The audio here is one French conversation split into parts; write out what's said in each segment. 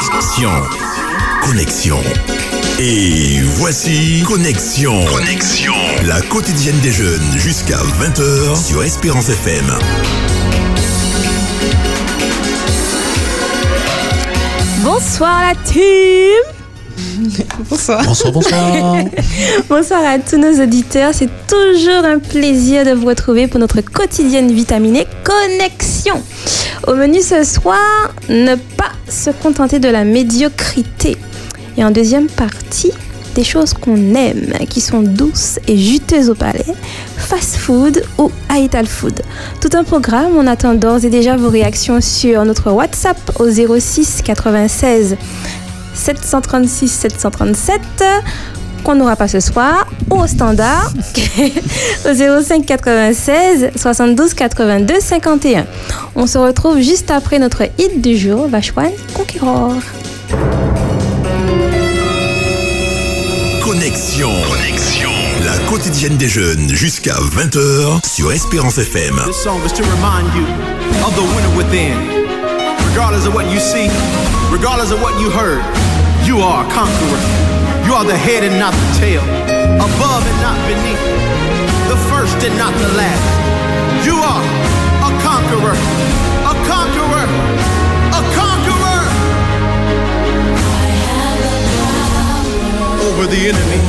Connexion. Connexion. Et voici Connexion. Connexion. La quotidienne des jeunes jusqu'à 20h sur Espérance FM. Bonsoir la team Bonsoir. Bonsoir, bonsoir. Bonsoir à tous nos auditeurs. C'est toujours un plaisir de vous retrouver pour notre quotidienne vitaminée Connexion. Au menu ce soir, ne pas se contenter de la médiocrité. Et en deuxième partie, des choses qu'on aime, qui sont douces et juteuses au palais, fast food ou Ital food. Tout un programme, on attend d'ores et déjà vos réactions sur notre WhatsApp au 06 96 736 737 qu'on n'aura pas ce soir ou au standard au 05 96 72 82 51. On se retrouve juste après notre hit du jour, Vachwan Conquéror. Connexion. Connexion. La quotidienne des jeunes jusqu'à 20h sur Espérance FM. This song is to remind you of the winner within. Regardless of what you see, regardless of what you heard, you are a conqueror. You are the head and not the tail, above and not beneath, the first and not the last. You are a conqueror, a conqueror, a conqueror over the enemy.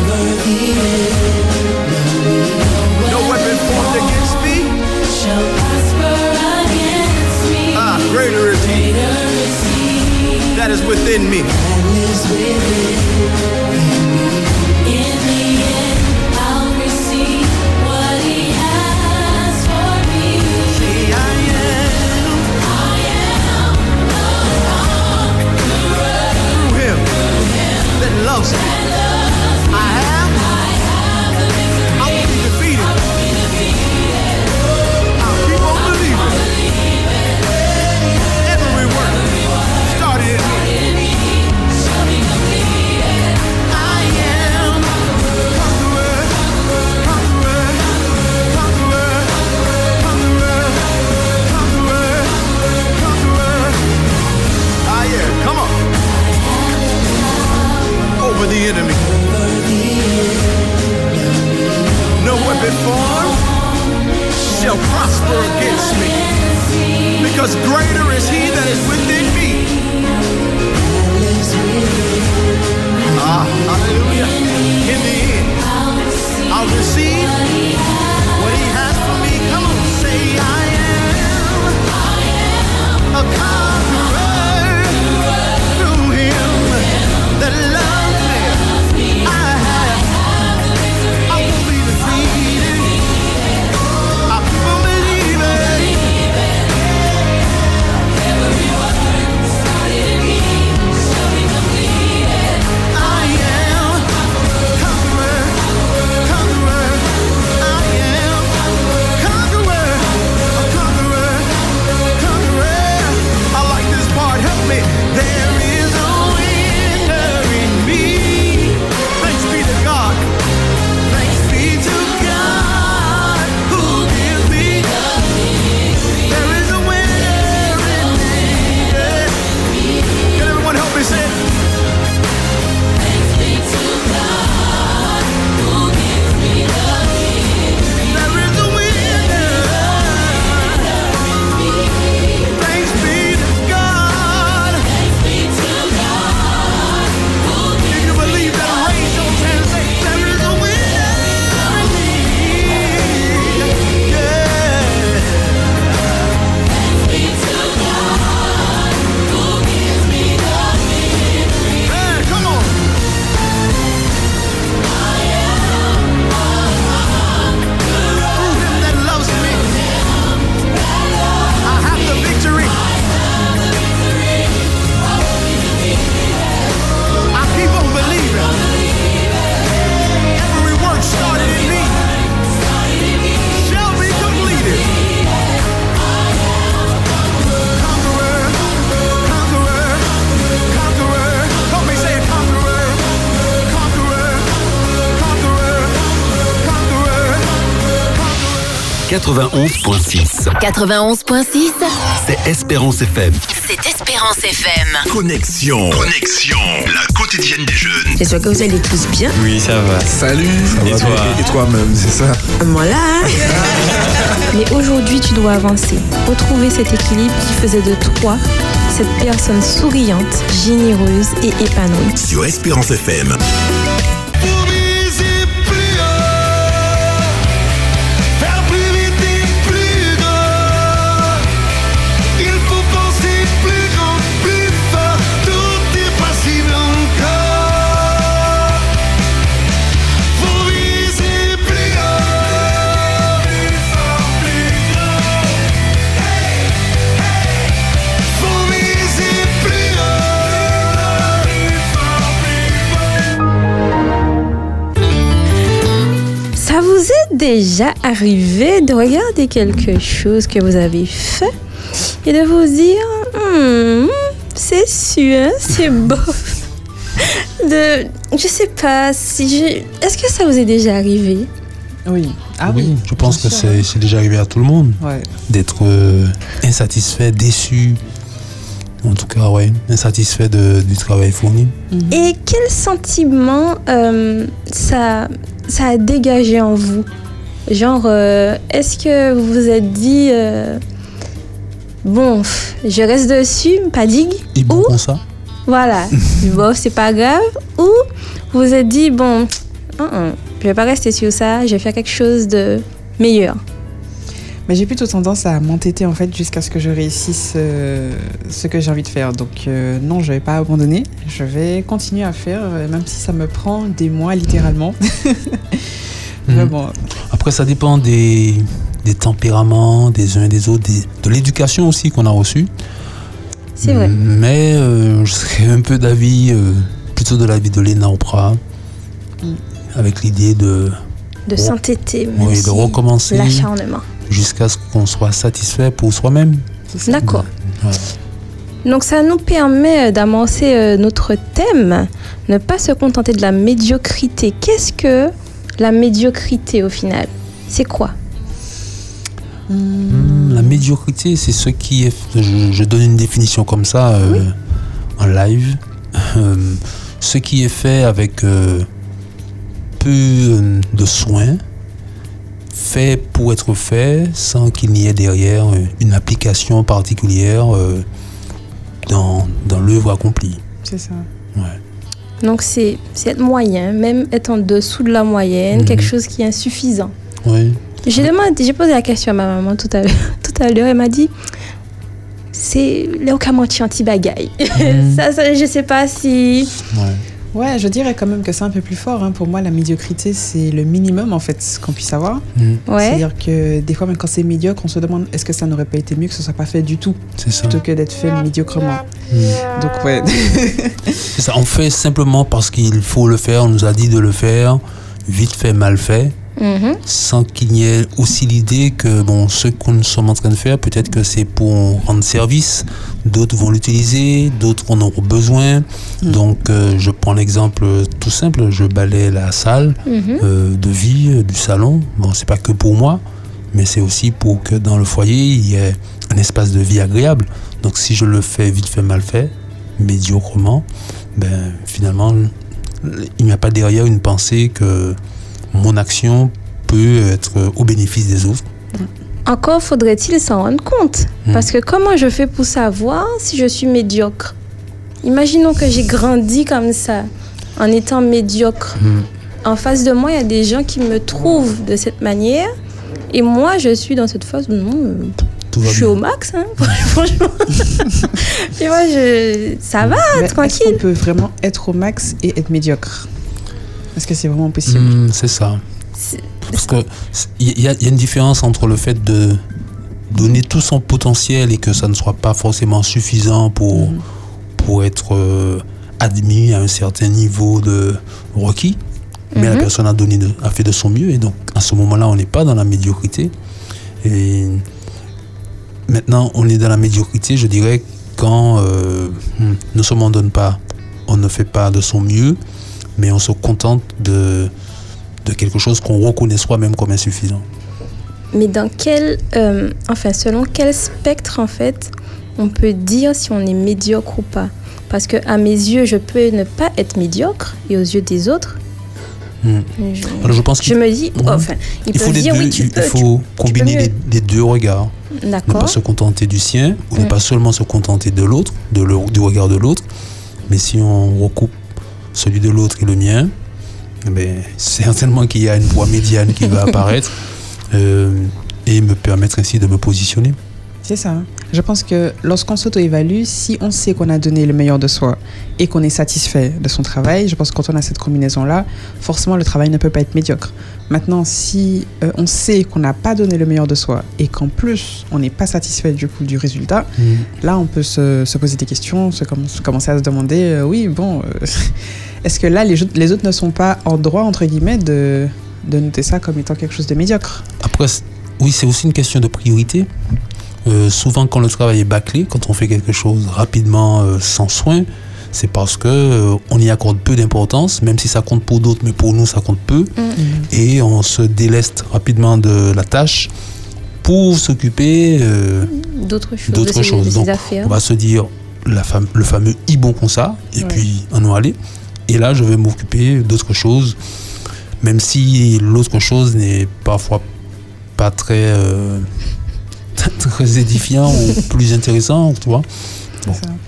No weapon formed against me. Shall prosper against me. Ah, greater is he that is within me. See, I am through him? That loves me. Over the enemy. No weapon formed shall prosper against me. Because greater is he that is within me. Ah, hallelujah. In the end, I'll receive what he has for me. Come on, say, I am a conqueror 91.6. 91.6, C'est Espérance FM. c'est Espérance FM. Connexion. Connexion. La quotidienne des jeunes. J'espère que vous allez tous bien. Oui, ça va. Salut Et toi Et toi-même, c'est ça Voilà. Mais aujourd'hui, tu dois avancer. Retrouver cet équilibre qui faisait de toi cette personne souriante, généreuse et épanouie. Sur Espérance FM. Déjà arrivé de regarder quelque chose que vous avez fait et de vous dire Hmm, c'est sûr, c'est beau. De, je sais pas si je- Est-ce que ça vous est déjà arrivé? Oui. Ah oui, oui. je pense que c'est c'est déjà arrivé à tout le monde Ouais. d'être euh, insatisfait, déçu. En tout cas, ouais, insatisfait de- du travail fourni. Et quel sentiment euh, ça, ça a dégagé en vous? Genre, euh, est-ce que vous vous êtes dit, euh, bon, pff, je reste dessus, pas digue Et bon Ou, ça voilà, bon, c'est pas grave. Ou vous vous êtes dit, bon, hum, hum, je vais pas rester sur ça, je vais faire quelque chose de meilleur. Mais j'ai plutôt tendance à m'entêter en fait jusqu'à ce que je réussisse euh, ce que j'ai envie de faire. Donc euh, non, je vais pas abandonner. Je vais continuer à faire, même si ça me prend des mois littéralement. Vraiment. Après, ça dépend des, des tempéraments des uns et des autres, des- de l'éducation aussi qu'on a reçue. C'est vrai. Mais euh, je serais un peu d'avis, euh, plutôt de l'avis de Léna Oprah, Mm. avec l'idée de De s'entêter, oui, si de recommencer l'acharnement. jusqu'à ce qu'on soit satisfait pour soi-même. D'accord. Donc ça nous permet euh, d'amorcer notre thème, ne pas se contenter de la médiocrité. Qu'est-ce que la médiocrité au final C'est quoi Hmm, La médiocrité, c'est ce qui est. Je, je donne une définition comme ça euh, en live. Euh, ce qui est fait avec euh, peu de soins, fait pour être fait, sans qu'il n'y ait derrière une application particulière euh, dans, dans l'œuvre accomplie. C'est ça. Ouais. Donc c'est être moyen, même être en dessous de la moyenne, Mhm. quelque chose qui est insuffisant. Oui. J'ai demandé, j'ai posé la question à ma maman tout à l'heure. Tout à l'heure, elle m'a dit c'est le. Mhm. ça, ça, je sais pas si. Ouais. Ouais, je dirais quand même que c'est un peu plus fort. hein. Pour moi, la médiocrité, c'est le minimum en fait qu'on puisse avoir. Ouais. C'est-à-dire que des fois, même quand c'est médiocre, on se demande est-ce que ça n'aurait pas été mieux que ce soit pas fait du tout, C'est ça. plutôt que d'être fait médiocrement. Hmm. Donc ouais. C'est ça, on fait simplement parce qu'il faut le faire, on nous a dit de le faire, vite fait, mal fait, Mhm. sans qu'il y ait aussi l'idée que bon, ce que nous sommes en train de faire, peut-être que c'est pour rendre service, d'autres vont l'utiliser, d'autres en auront besoin. Donc euh, je prends l'exemple tout simple, je balaye la salle Mhm. euh, de vie euh, du salon. Bon, c'est pas que pour moi, mais c'est aussi pour que dans le foyer, il y ait un espace de vie agréable. Donc si je le fais vite fait, mal fait, médiocrement, ben finalement, il n'y a pas derrière une pensée que mon action peut être au bénéfice des autres. Encore faudrait-il s'en rendre compte. Hmm. Parce que comment je fais pour savoir si je suis médiocre? Imaginons que j'ai grandi comme ça, en étant médiocre. Hmm. En face de moi, il y a des gens qui me trouvent de cette manière. Et moi, je suis dans cette phase où non, euh, je suis au max. hein, franchement. je... ça va, Mais Est-ce tranquille. qu'on peut vraiment être au max et être médiocre? Est-ce que c'est vraiment possible Hmm, c'est ça. Parce que il y, a il y a une différence entre le fait de donner tout son potentiel et que ça ne soit pas forcément suffisant pour, Mhm. pour être euh, admis à un certain niveau de requis. Mais la Mhm. personne a, donné de- a fait de son mieux et donc à ce moment-là, on n'est pas dans la médiocrité. Et maintenant, on est dans la médiocrité, je dirais, quand euh, hmm, on ne donne pas, on ne fait pas de son mieux, mais on se contente de, de quelque chose qu'on reconnaît soi-même comme insuffisant. mais dans quel, euh, enfin, selon quel spectre en fait, on peut dire si on est médiocre ou pas? Parce que à mes yeux, je peux ne pas être médiocre et aux yeux des autres, Hmm. je, Alors je pense je qu'il me dis, enfin, il faut peuvent les dire deux, oui, tu il peux, faut tu- tu peux combiner les, les deux regards. Ne pas se contenter du sien, ou ne Mm. pas seulement se contenter de l'autre, de le- du regard de l'autre, mais si on recoupe celui de l'autre et le mien, ben, certainement qu'il y a une voie médiane qui va apparaître euh, et me permettre ainsi de me positionner. C'est ça. Je pense que lorsqu'on s'auto-évalue, si on sait qu'on a donné le meilleur de soi et qu'on est satisfait de son travail, je pense que quand on a cette combinaison-là, forcément le travail ne peut pas être médiocre. Maintenant, si euh, on sait qu'on n'a pas donné le meilleur de soi et qu'en plus on n'est pas satisfait du coup du résultat, là on peut se, se poser des questions, se, comm- se commencer à se demander, euh, oui, bon, euh, est-ce que là les, les autres ne sont pas en droit, entre guillemets, de, de noter ça comme étant quelque chose de médiocre? Après, oui, c'est aussi une question de priorité. Euh, souvent, quand le travail est bâclé, quand on fait quelque chose rapidement, euh, sans soin, c'est parce que euh, on y accorde peu d'importance, même si ça compte pour d'autres, mais pour nous, ça compte peu. Et on se déleste rapidement de la tâche pour s'occuper euh, D'autres choses. d'autres ses Donc, affaires. on va se dire la fam- le fameux i bon comme ça, et Ouais. puis en aller. Et là, je vais m'occuper d'autres choses, même si l'autre chose n'est parfois pas très, euh, très édifiant ou plus intéressant, tu vois.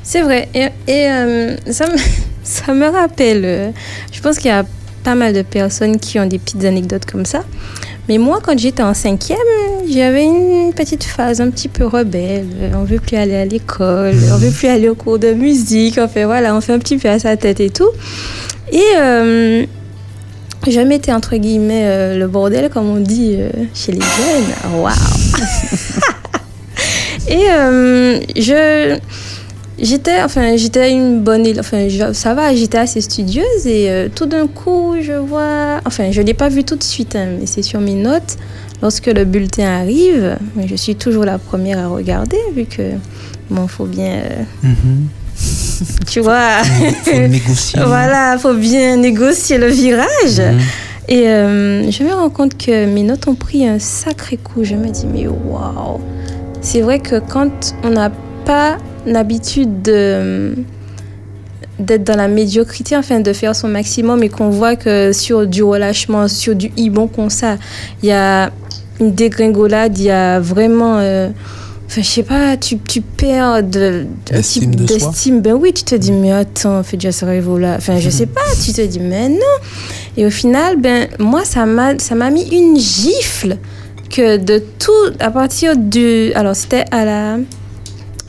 C'est vrai. Et, euh, ça, me, ça me rappelle, euh, je pense qu'il y a pas mal de personnes qui ont des petites anecdotes comme ça. Mais moi, quand j'étais en cinquième, j'avais une petite phase un petit peu rebelle. On veut plus aller à l'école, on veut plus aller au cours de musique. On fait, voilà, on fait un petit peu à sa tête et tout. Et euh, je mettais entre guillemets euh, le bordel, comme on dit euh, chez les jeunes. Waouh! et euh, je. J'étais, enfin, j'étais une bonne, élève, enfin, je- ça va, j'étais assez studieuse et euh, tout d'un coup, je vois, enfin, je l'ai pas vu tout de suite, hein, mais c'est sur mes notes. Lorsque le bulletin arrive, mais je suis toujours la première à regarder vu que, bon, faut bien, euh, tu vois, Il faut négocier. voilà, faut bien négocier le virage. Mhm. Et euh, je me rends compte que mes notes ont pris un sacré coup. Je me dis, mais waouh! C'est vrai que quand on n'a pas l'habitude de d'être dans la médiocrité, enfin de faire son maximum et qu'on voit que sur du relâchement, sur du ibon comme ça, il y a une dégringolade, il y a vraiment... euh, Enfin, je sais pas, tu, tu perds de, type de d'estime. Ben oui, tu te dis, mais attends, fais déjà ce rêve-là. Enfin, je sais pas, tu te dis, mais non. Et au final, ben, moi, ça m'a, ça m'a mis une gifle que de tout, à partir du. Alors, c'était à la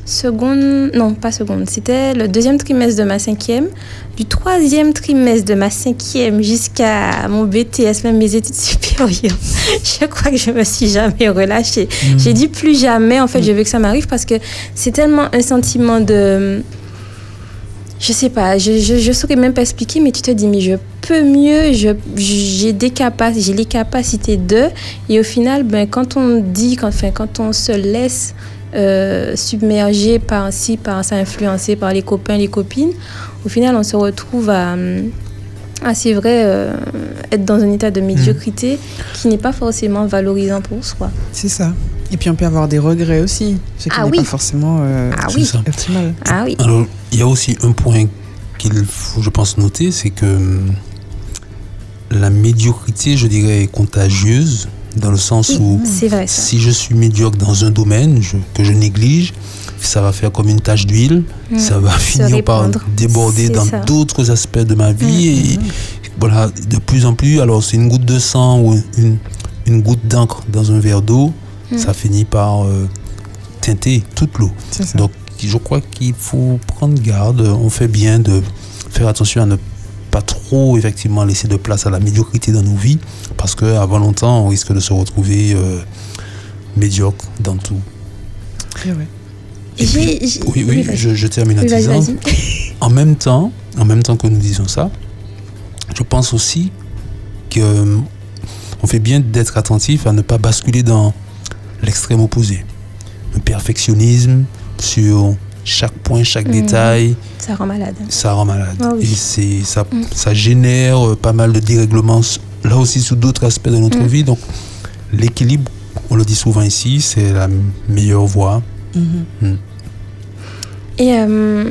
seconde. Non, pas seconde. C'était le deuxième trimestre de ma cinquième. Du troisième trimestre de ma cinquième jusqu'à mon BTS, même mes études supérieures. je crois que je me suis jamais relâchée. J'ai dit plus jamais, en fait, je veux que ça m'arrive parce que c'est tellement un sentiment de. Je sais pas, je, je, je saurais même pas expliquer, mais tu te dis, mais je peux mieux, je, j'ai des capacités, j'ai les capacités de. Et au final, ben, quand on dit, quand, enfin, quand on se laisse euh, submerger par ci, par ça, influencer par les copains, les copines, au final, on se retrouve à. hum, ah, c'est vrai, euh, être dans un état de médiocrité qui n'est pas forcément valorisant pour soi. C'est ça. Et puis on peut avoir des regrets aussi, ce qui Ah n'est oui. pas forcément euh, Ah C'est oui, ça. optimal. ah oui. Alors, il y a aussi un point qu'il faut, je pense, noter, c'est que hum, la médiocrité, je dirais, est contagieuse, dans le sens Oui, où vrai si je suis médiocre dans un domaine je- que je néglige, ça va faire comme une tache d'huile, Mm. ça va finir par déborder dans d'autres aspects de ma vie. Et voilà, de plus en plus, alors c'est une goutte de sang ou une, une goutte d'encre dans un verre d'eau, Mm. ça finit par euh, teinter toute l'eau. Donc, je crois qu'il faut prendre garde. On fait bien de faire attention à ne pas trop, effectivement, laisser de place à la médiocrité dans nos vies, parce qu'avant longtemps, on risque de se retrouver euh, médiocre dans tout. Et ouais. Et puis- oui, oui, je, je termine en disant, en même temps, en même temps que nous disons ça, je pense aussi que euh, on fait bien d'être attentif à ne pas basculer dans l'extrême opposé. Le perfectionnisme sur chaque point, chaque Mhm. détail, Ça rend malade. ça rend malade. Ah oui. Et ça, Mm. ça génère euh, pas mal de dérèglements, là aussi sous d'autres aspects de notre Mm. vie. Donc l'équilibre on le dit souvent ici, c'est la meilleure voie. Et euh,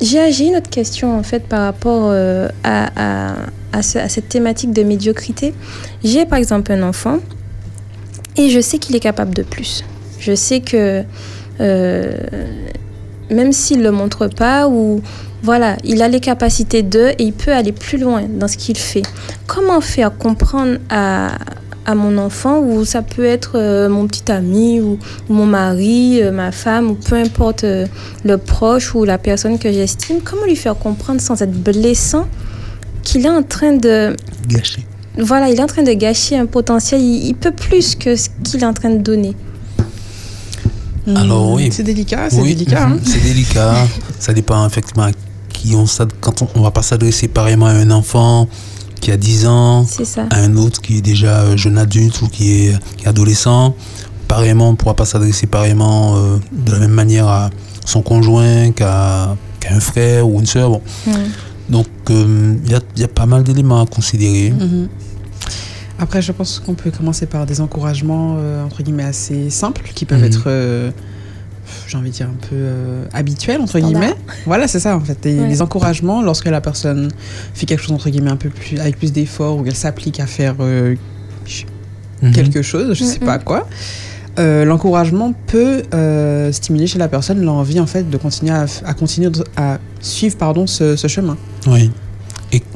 j'ai j'ai une autre question en fait par rapport euh, à, à- à ce- à cette thématique de médiocrité. J'ai par exemple un enfant et je sais qu'il est capable de plus. Je sais que euh, même s'il ne le montre pas ou voilà, il a les capacités de et il peut aller plus loin dans ce qu'il fait. Comment faire comprendre à, à mon enfant ou ça peut être euh, mon petit ami ou, mon mari, euh, ma femme ou peu importe le proche ou la personne que j'estime, comment lui faire comprendre sans être blessant qu'il est en train de Gâché. Voilà, il est en train de gâcher un potentiel, il, il peut plus que ce qu'il est en train de donner. Alors, oui. C'est délicat, c'est Oui, délicat. hein. c'est délicat. Ça dépend effectivement à qui on quand on, on va pas s'adresser pareillement à un enfant qui a 10 ans, à un autre qui est déjà jeune adulte ou qui est, qui est adolescent. Pareillement, on ne pourra pas s'adresser pareillement euh, de la même manière à son conjoint qu'à qu'à un frère ou une soeur. Bon. Mm. Donc, euh, il y, a, il y a pas mal d'éléments à considérer. Mhm. Après, je pense qu'on peut commencer par des encouragements, euh, entre guillemets, assez simples, qui peuvent Mhm. être, euh, j'ai envie de dire, un peu euh, habituels, entre Standard. guillemets. Voilà, c'est ça, en fait. Des, Ouais. des encouragements lorsque la personne fait quelque chose, entre guillemets, un peu plus, avec plus d'efforts, ou qu'elle s'applique à faire euh, Mhm. quelque chose, je sais Mhm. pas quoi. Euh, L'encouragement peut euh, stimuler chez la personne l'envie en fait de continuer à, à continuer à suivre pardon ce, ce chemin. Oui.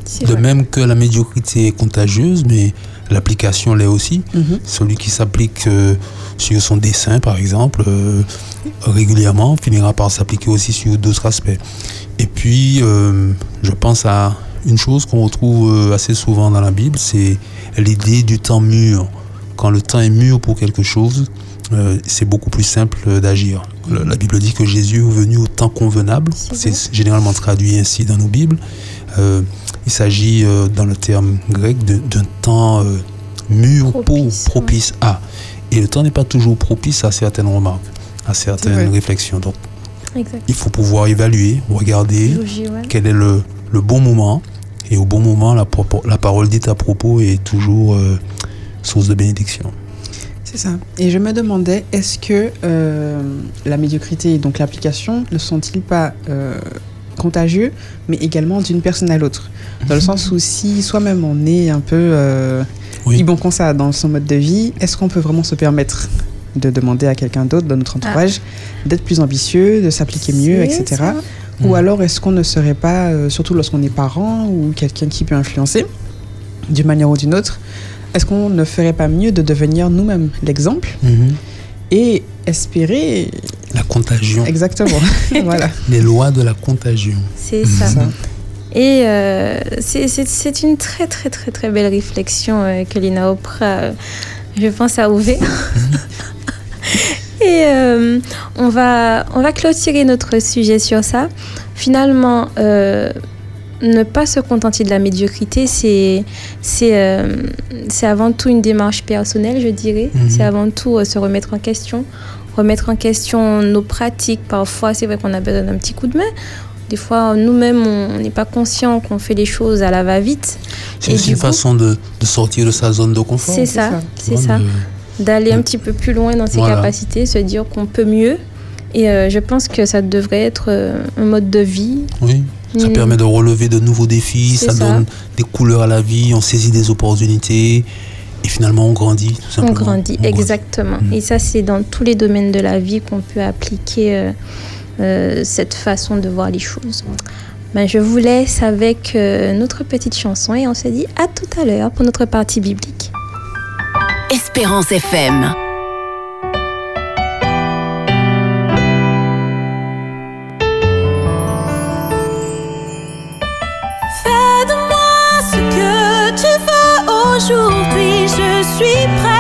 C'est De vrai. même que la médiocrité est contagieuse, mais l'application l'est aussi. Mhm. Celui qui s'applique euh, sur son dessin, par exemple, euh, régulièrement, finira par s'appliquer aussi sur d'autres aspects. Et puis, euh, je pense à une chose qu'on retrouve assez souvent dans la Bible, c'est l'idée du temps mûr. Quand le temps est mûr pour quelque chose, euh, c'est beaucoup plus simple d'agir. La Bible dit que Jésus est venu au temps convenable. C'est généralement traduit ainsi dans nos Bibles. Euh, il s'agit, euh, dans le terme grec, d'un temps mûr Propice, pour propice à. Et le temps n'est pas toujours propice à certaines remarques, à certaines réflexions. Donc, Exact. il faut pouvoir évaluer, regarder ouais. quel est le, le bon moment. Et au bon moment, la, la parole dite à propos est toujours source de bénédiction. C'est ça. Et je me demandais, est-ce que euh, la médiocrité et donc l'application ne sont-ils pas euh, contagieux, mais également d'une personne à l'autre? Dans le sens où si soi-même on est un peu euh, Oui. bon comme ça dans son mode de vie, est-ce qu'on peut vraiment se permettre de demander à quelqu'un d'autre dans notre entourage d'être plus ambitieux, de s'appliquer mieux, etc. ça. Ou alors est-ce qu'on ne serait pas, euh, surtout lorsqu'on est parent ou quelqu'un qui peut influencer d'une manière ou d'une autre, est-ce qu'on ne ferait pas mieux de devenir nous-mêmes l'exemple Mhm. et espérer La contagion. exactement voilà Les lois de la contagion. C'est Mhm. ça. ça Et euh, c'est- c'est c'est une très très très très belle réflexion euh, que Lina Oprah, euh, je pense, a ouvert. Et euh, on, va, on va clôturer notre sujet sur ça. Finalement, euh, ne pas se contenter de la médiocrité, c'est c'est euh, c'est avant tout une démarche personnelle, je dirais. Mhm. C'est avant tout euh, se remettre en question, remettre en question nos pratiques. Parfois, c'est vrai qu'on a besoin d'un petit coup de main. Des fois, nous-mêmes, on n'est pas conscient qu'on fait les choses à la va-vite. C'est aussi une coup- façon de, de sortir de sa zone de confort. C'est ça, c'est ça. de- D'aller un petit peu plus loin dans ses Voilà. capacités, se dire qu'on peut mieux. Et euh, je pense que ça devrait être euh, un mode de vie. Oui, ça Mm. permet de relever de nouveaux défis, ça, ça. donne des couleurs à la vie, on saisit des opportunités et finalement on grandit tout On simplement. grandit, On exactement. Mm. Et ça, c'est dans tous les domaines de la vie qu'on peut appliquer euh, euh, cette façon de voir les choses. Ben, je vous laisse avec euh, notre petite chanson et on se dit à tout à l'heure pour notre partie biblique. Espérance FM. Suis prête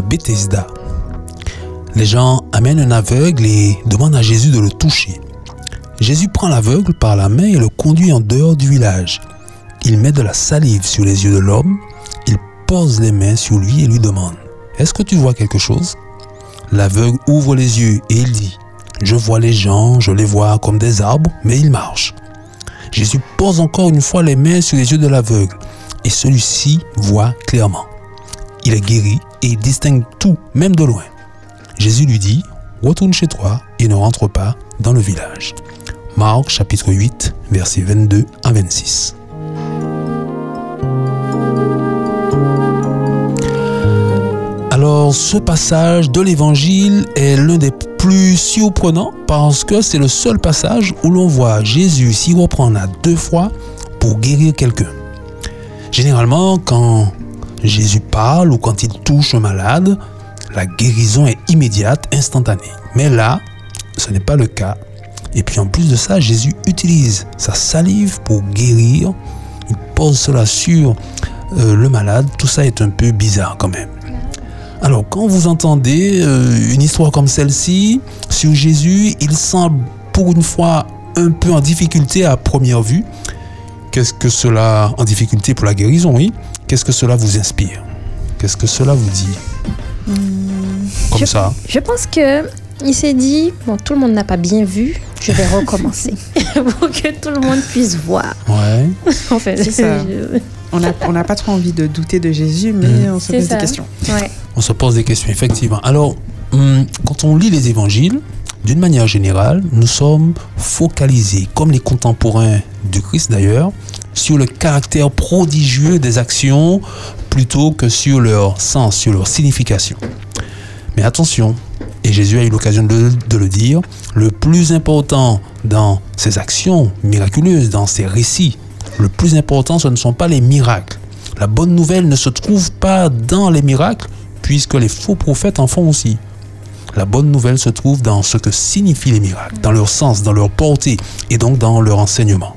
Bethesda. Les gens amènent un aveugle et demandent à Jésus de le toucher. Jésus prend l'aveugle par la main et le conduit en dehors du village. Il met de la salive sur les yeux de l'homme, il pose les mains sur lui et lui demande Est-ce que tu vois quelque chose? L'aveugle ouvre les yeux et il dit Je vois les gens, je les vois comme des arbres, mais ils marchent. Jésus pose encore une fois les mains sur les yeux de l'aveugle et celui-ci voit clairement. Il est guéri et il distingue tout, même de loin. Jésus lui dit, retourne chez toi et ne rentre pas dans le village. Marc chapitre 8, versets 22 à 26. Alors ce passage de l'évangile est l'un des plus surprenants parce que c'est le seul passage où l'on voit Jésus s'y reprendre à deux fois pour guérir quelqu'un. Généralement, quand Jésus parle ou quand il touche un malade, la guérison est immédiate, instantanée. Mais là, ce n'est pas le cas. Et puis en plus de ça, Jésus utilise sa salive pour guérir. Il pose cela sur euh, le malade. Tout ça est un peu bizarre quand même. Alors quand vous entendez euh, une histoire comme celle-ci sur Jésus, il semble pour une fois un peu en difficulté à première vue. Qu'est-ce que cela en difficulté pour la guérison, oui Qu'est-ce que cela vous inspire? Qu'est-ce que cela vous dit? Comme je, ça. Je pense que il s'est dit bon, tout le monde n'a pas bien vu, je vais recommencer pour que tout le monde puisse voir. Ouais. En fait, C'est ça. je- On n'a on pas trop envie de douter de Jésus, mais Mhm. on se pose ça. des questions. ouais. On se pose des questions, effectivement. Alors, hum, quand on lit les évangiles, d'une manière générale, nous sommes focalisés, comme les contemporains du Christ d'ailleurs, sur le caractère prodigieux des actions plutôt que sur leur sens, sur leur signification. Mais attention, et Jésus a eu l'occasion de, le dire, le plus important dans ces actions miraculeuses, dans ces récits le plus important, ce ne sont pas les miracles. La bonne nouvelle ne se trouve pas dans les miracles, puisque les faux prophètes en font aussi. La bonne nouvelle se trouve dans ce que signifient les miracles, dans leur sens, dans leur portée et donc dans leur enseignement.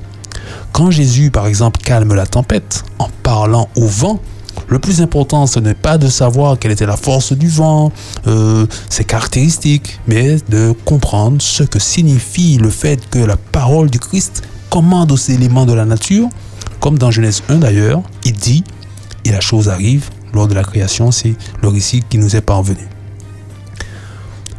Quand Jésus, par exemple, calme la tempête en parlant au vent, le plus important, ce n'est pas de savoir quelle était la force du vent, euh, ses caractéristiques, mais de comprendre ce que signifie le fait que la parole du Christ commande aux éléments de la nature, comme dans Genèse 1 d'ailleurs, il dit, et la chose arrive lors de la création, c'est le récit qui nous est parvenu.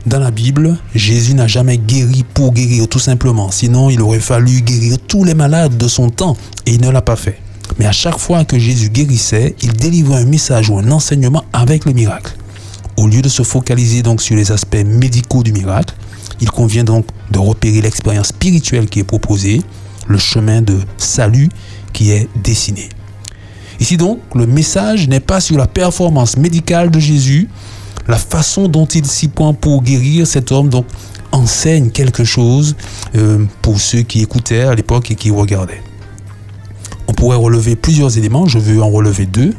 Dans la Bible, Jésus n'a jamais guéri pour guérir tout simplement, sinon il aurait fallu guérir tous les malades de son temps, et il ne l'a pas fait. Mais à chaque fois que Jésus guérissait, il délivrait un message ou un enseignement avec le miracle. Au lieu de se focaliser donc sur les aspects médicaux du miracle, il convient donc de repérer l'expérience spirituelle qui est proposée, le chemin de salut qui est dessiné. Ici donc, le message n'est pas sur la performance médicale de Jésus, la façon dont il s'y prend pour guérir cet homme donc enseigne quelque chose euh, pour ceux qui écoutaient à l'époque et qui regardaient. On pourrait relever plusieurs éléments, je veux en relever deux.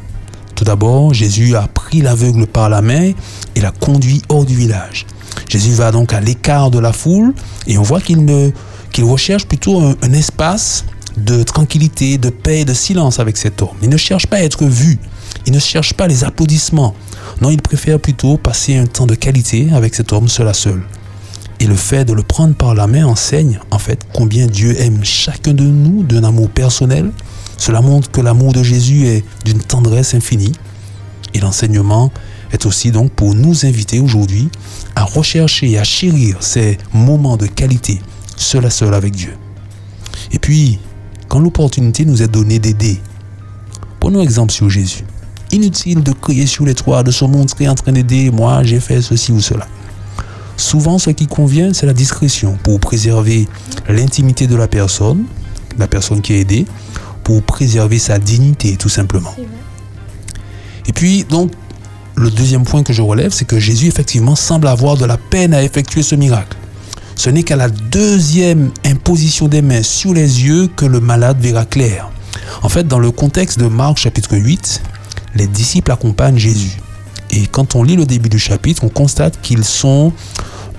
Tout d'abord, Jésus a pris l'aveugle par la main et l'a conduit hors du village. Jésus va donc à l'écart de la foule et on voit qu'il recherche plutôt un, un espace de tranquillité, de paix, de silence avec cet homme. Il ne cherche pas à être vu. Il ne cherche pas les applaudissements. Non, il préfère plutôt passer un temps de qualité avec cet homme seul à seul. Et le fait de le prendre par la main enseigne en fait combien Dieu aime chacun de nous d'un amour personnel. Cela montre que l'amour de Jésus est d'une tendresse infinie. Et l'enseignement est aussi donc pour nous inviter aujourd'hui à rechercher et à chérir ces moments de qualité seul à seul avec Dieu. Et puis, quand l'opportunité nous est donnée d'aider, prenons exemple sur Jésus. Inutile de crier sur les toits, de se montrer en train d'aider, moi j'ai fait ceci ou cela. Souvent, ce qui convient, c'est la discrétion pour préserver l'intimité de la personne, la personne qui est aidée, pour préserver sa dignité, tout simplement. Et puis, donc, le deuxième point que je relève, c'est que Jésus, effectivement, semble avoir de la peine à effectuer ce miracle. Ce n'est qu'à la deuxième imposition des mains sur les yeux que le malade verra clair. En fait, dans le contexte de Marc chapitre 8, les disciples accompagnent Jésus. Et quand on lit le début du chapitre, on constate qu'ils sont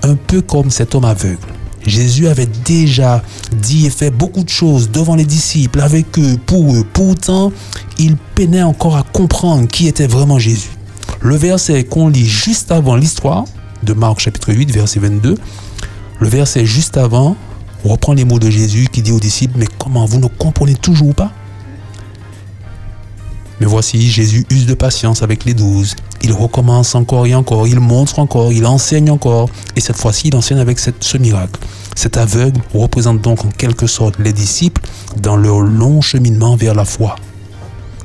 un peu comme cet homme aveugle. Jésus avait déjà dit et fait beaucoup de choses devant les disciples, avec eux, pour eux. Pourtant, ils peinaient encore à comprendre qui était vraiment Jésus. Le verset qu'on lit juste avant l'histoire de Marc chapitre 8, verset 22, le verset juste avant reprend les mots de Jésus qui dit aux disciples, mais comment vous ne comprenez toujours pas? Mais voici, Jésus use de patience avec les douze. Il recommence encore et encore, il montre encore, il enseigne encore. Et cette fois-ci, il enseigne avec ce miracle. Cet aveugle représente donc en quelque sorte les disciples dans leur long cheminement vers la foi.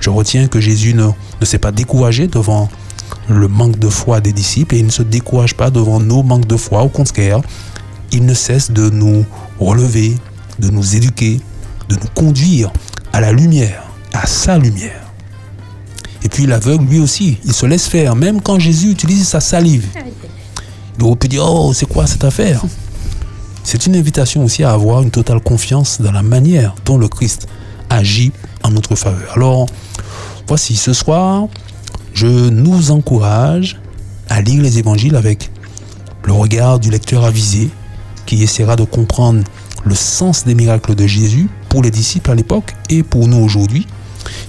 Je retiens que Jésus ne s'est pas découragé devant le manque de foi des disciples et il ne se décourage pas devant nos manques de foi. Au contraire, il ne cesse de nous relever, de nous éduquer, de nous conduire à la lumière, à sa lumière. Et puis l'aveugle, lui aussi, il se laisse faire, même quand Jésus utilise sa salive. Il aurait pu dire, oh, c'est quoi cette affaire? C'est une invitation aussi à avoir une totale confiance dans la manière dont le Christ agit en notre faveur. Alors, voici, ce soir, je nous encourage à lire les évangiles avec le regard du lecteur avisé qui essaiera de comprendre le sens des miracles de Jésus pour les disciples à l'époque et pour nous aujourd'hui.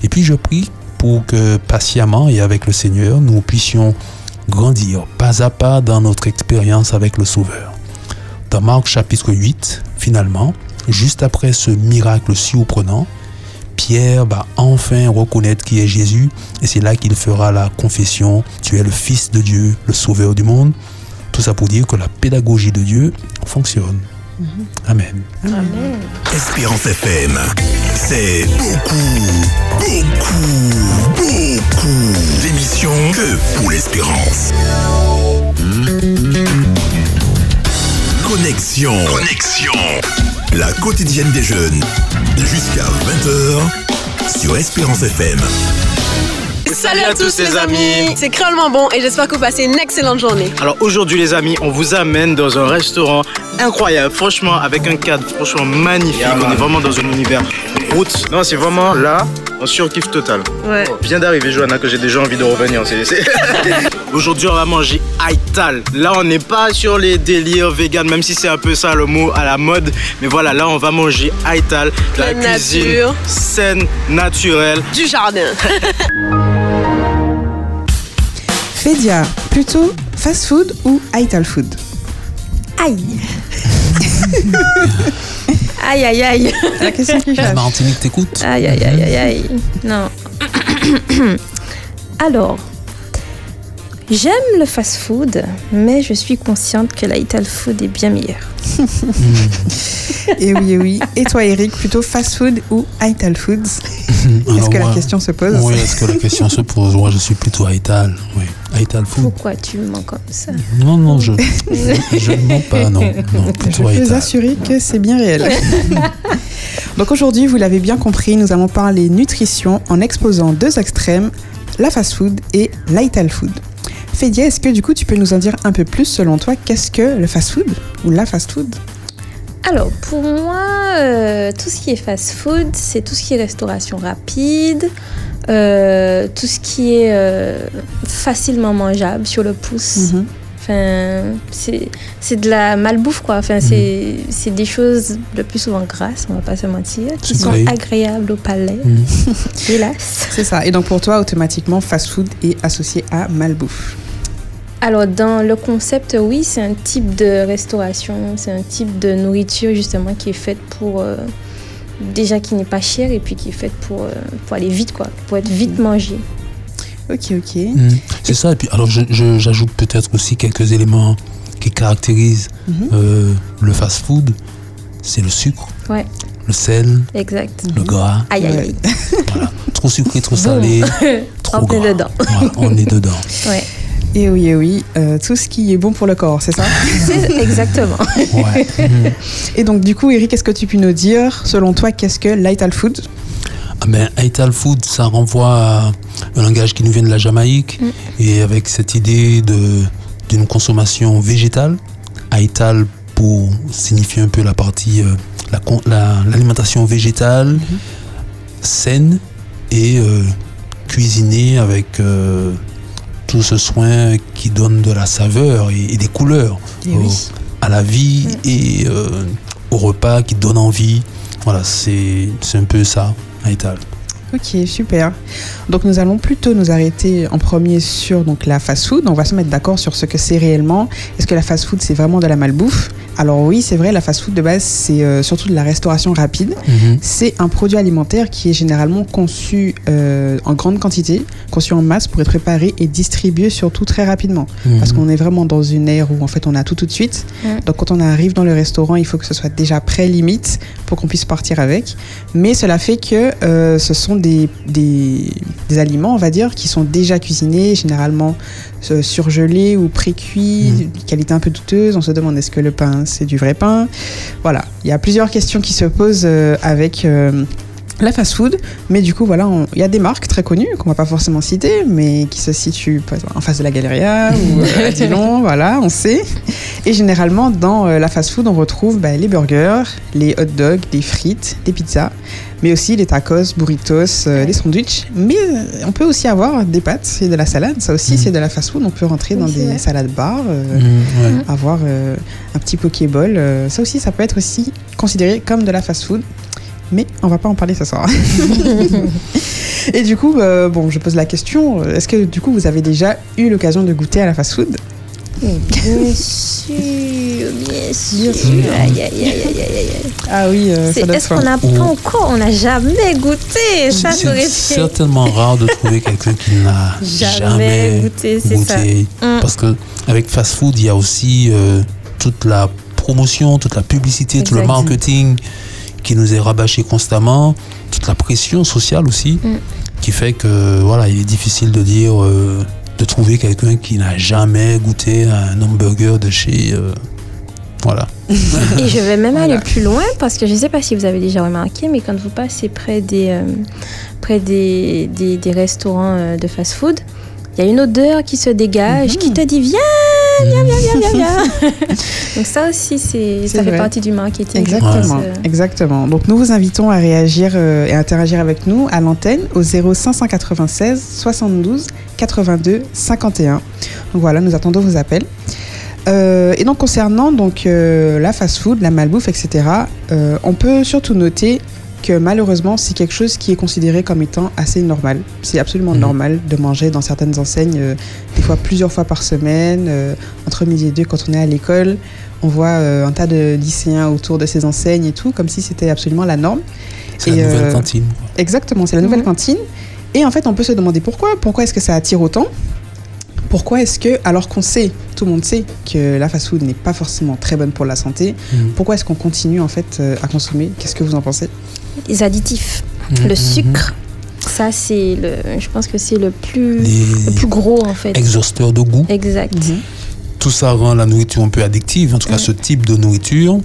Et puis je prie pour que patiemment et avec le Seigneur, nous puissions grandir pas à pas dans notre expérience avec le Sauveur. Dans Marc chapitre 8, finalement, juste après ce miracle surprenant, Pierre va enfin reconnaître qui est Jésus et c'est là qu'il fera la confession, tu es le Fils de Dieu, le Sauveur du monde. Tout ça pour dire que la pédagogie de Dieu fonctionne. Amen. Espérance FM, c'est beaucoup, beaucoup, beaucoup d'émissions que pour l'espérance. Connexion. Connexion. La quotidienne des jeunes. Jusqu'à 20h sur Espérance FM. Salut à tous les amis C'est crâlement bon et j'espère que vous passez une excellente journée. Alors aujourd'hui les amis, on vous amène dans un restaurant incroyable, franchement avec un cadre franchement magnifique. On est vraiment dans un univers route. Non, c'est vraiment là, on surkiffe total. Ouais. Viens d'arriver Johanna que j'ai déjà envie de revenir. C'est- c'est- Aujourd'hui on va manger Aital. Là on n'est pas sur les délires vegan, même si c'est un peu ça le mot à la mode. Mais voilà, là on va manger Aital, de la cuisine nature. saine, naturelle. Du jardin. Fédia, plutôt fast food ou Ital food? Aïe Aïe, aïe, aïe La question qui La fâche. Martinique t'écoute. Aïe, aïe, aïe, aïe, aïe. Non. Alors, j'aime le fast-food, mais je suis consciente que l'ital food est bien meilleur. Et oui, et oui. Et toi, Eric, plutôt fast food ou Ital foods? Est-ce que la question se pose? Oui, est-ce que la question se pose? Moi, je suis plutôt Aital. Oui, Food. Pourquoi tu me mens comme ça? Non, non, je, je ne mens pas, non. non Je plutôt peux vous assurer que c'est bien réel. Donc aujourd'hui, vous l'avez bien compris, nous allons parler nutrition en exposant deux extrêmes, la fast food et l'ital food. Fédia, est-ce que du coup tu peux nous en dire un peu plus selon toi Qu'est-ce que le fast food ou la fast food Alors, pour moi, euh, tout ce qui est fast-food, c'est tout ce qui est restauration rapide, euh, tout ce qui est euh, facilement mangeable sur le pouce. Mhm. Enfin, c'est de la malbouffe, quoi. Enfin, c'est c'est des choses le plus souvent grasses, on va pas se mentir, qui sont vrai. agréables au palais, Mhm. hélas. C'est ça. Et donc pour toi, automatiquement, fast food est associé à malbouffe. Alors, dans le concept, oui, c'est un type de restauration, c'est un type de nourriture, justement, qui est faite pour. euh, déjà, qui n'est pas cher et puis qui est faite pour, euh, pour aller vite, quoi. Pour être vite mangé. Ok, ok. Mm. C'est ça. Et puis, alors, je- je- j'ajoute peut-être aussi quelques éléments qui caractérisent Mhm. euh, le fast-food. C'est le sucre, Ouais, le sel, exact. le gras. Aïe, aïe, aïe. Voilà. Trop sucré, trop salé, trop On est gras. dedans. Voilà, on est dedans. Ouais, Et oui, et oui, euh, tout ce qui est bon pour le corps, c'est ça c'est exactement. Ouais. Mm. Et donc du coup, Eric, est-ce que tu peux nous dire, selon toi, qu'est-ce que l'ital food? Ah ben, Aital Food, ça renvoie à un langage qui nous vient de la Jamaïque et avec cette idée de d'une consommation végétale. Aital pour signifier un peu la partie euh, la l'alimentation végétale saine et euh, cuisinée avec euh, tout ce soin qui donne de la saveur et, et des couleurs au- oui. à la vie et euh, au repas qui donne envie. Voilà, c'est un peu ça, Aital. Ok, super. Donc nous allons plutôt nous arrêter en premier sur donc la fast-food. On va se mettre d'accord sur ce que c'est réellement. Est-ce que la fast-food c'est vraiment de la malbouffe? Alors oui, c'est vrai, la fast-food de base c'est euh, surtout de la restauration rapide. Mhm. C'est un produit alimentaire qui est généralement conçu euh, en grande quantité, conçu en masse pour être préparé et distribué surtout très rapidement. Parce Mhm. qu'on est vraiment dans une ère où en fait on a tout tout de suite. Mm. Donc quand on arrive dans le restaurant, il faut que ce soit déjà prêt limite pour qu'on puisse partir avec. Mais cela fait que euh, ce sont des, des, des aliments, on va dire, qui sont déjà cuisinés, généralement euh, surgelés ou pré-cuits, Mm. de qualité un peu douteuse. On se demande est-ce que le pain c'est du vrai pain? Voilà, il y a plusieurs questions qui se posent euh, avec euh, la fast-food, mais du coup, voilà, il y a des marques très connues qu'on va pas forcément citer, mais qui se situent exemple, en face de la Galleria ou euh, à Dillon, voilà, on sait. Et généralement, dans euh, la fast-food, on retrouve bah, les burgers, les hot dogs, les frites, les pizzas, mais aussi les tacos, burritos, euh, les sandwichs. Mais euh, on peut aussi avoir des pâtes et de la salade. Ça aussi, Mhm. c'est de la fast-food. On peut rentrer Oui, dans des vrai. salades bars. euh, ouais. avoir euh, un petit pokéball. ça aussi, ça peut être aussi considéré comme de la fast-food. Mais on va pas en parler ce soir. Et du coup, bon, je pose la question, est-ce que du coup vous avez déjà eu l'occasion de goûter à la fast-food? Bien sûr, bien sûr. sûr. Aïe, aïe, aïe, aïe, aïe, aïe. Ah oui, euh, C'est- ça doit Est-ce qu'on n'a Oh. pas encore, on n'a jamais goûté Ça, C'est certainement rare de trouver quelqu'un qui n'a jamais jamais goûté, c'est ça. goûté. Mm. Parce que avec fast food, il y a aussi euh, toute la promotion, toute la publicité, tout le Exact. marketing qui nous est rabâché constamment, toute la pression sociale aussi, Mm. qui fait que voilà, il est difficile de dire, euh, de trouver quelqu'un qui n'a jamais goûté à un hamburger de chez euh, Voilà. Et je vais même Voilà. aller plus loin parce que je ne sais pas si vous avez déjà remarqué, mais quand vous passez près des, euh, près des, des, des restaurants euh, de fast-food, il y a une odeur qui se dégage, Mhm. qui te dit viens, viens, viens, viens, viens, viens. Donc ça aussi, c'est, C'est ça fait partie du marketing. Exactement, exactement. Donc nous vous invitons à réagir euh, et interagir avec nous à l'antenne au 0596 72 82 51. Donc voilà, nous attendons vos appels. Euh, et donc concernant donc euh, la fast-food, la malbouffe, etc. euh, on peut surtout noter que malheureusement c'est quelque chose qui est considéré comme étant assez normal. C'est absolument Mhm. normal de manger dans certaines enseignes euh, des fois plusieurs fois par semaine, euh, entre midi et deux quand on est à l'école. On voit euh, un tas de lycéens autour de ces enseignes et tout, comme si c'était absolument la norme. C'est la nouvelle euh, cantine. Exactement, c'est la nouvelle Mhm. cantine. Et en fait, on peut se demander pourquoi. Pourquoi est-ce que ça attire autant? Pourquoi est-ce que, alors qu'on sait, tout le monde sait que la fast-food n'est pas forcément très bonne pour la santé, Mhm. pourquoi est-ce qu'on continue en fait euh, à consommer? Qu'est-ce que vous en pensez? Les additifs, Mhm, le mhm. sucre, ça c'est le, je pense que c'est le plus, le plus gros en fait. exhausteurs de goût. Exact. Tout ça rend la nourriture un peu addictive, en tout cas Mhm. ce type de nourriture.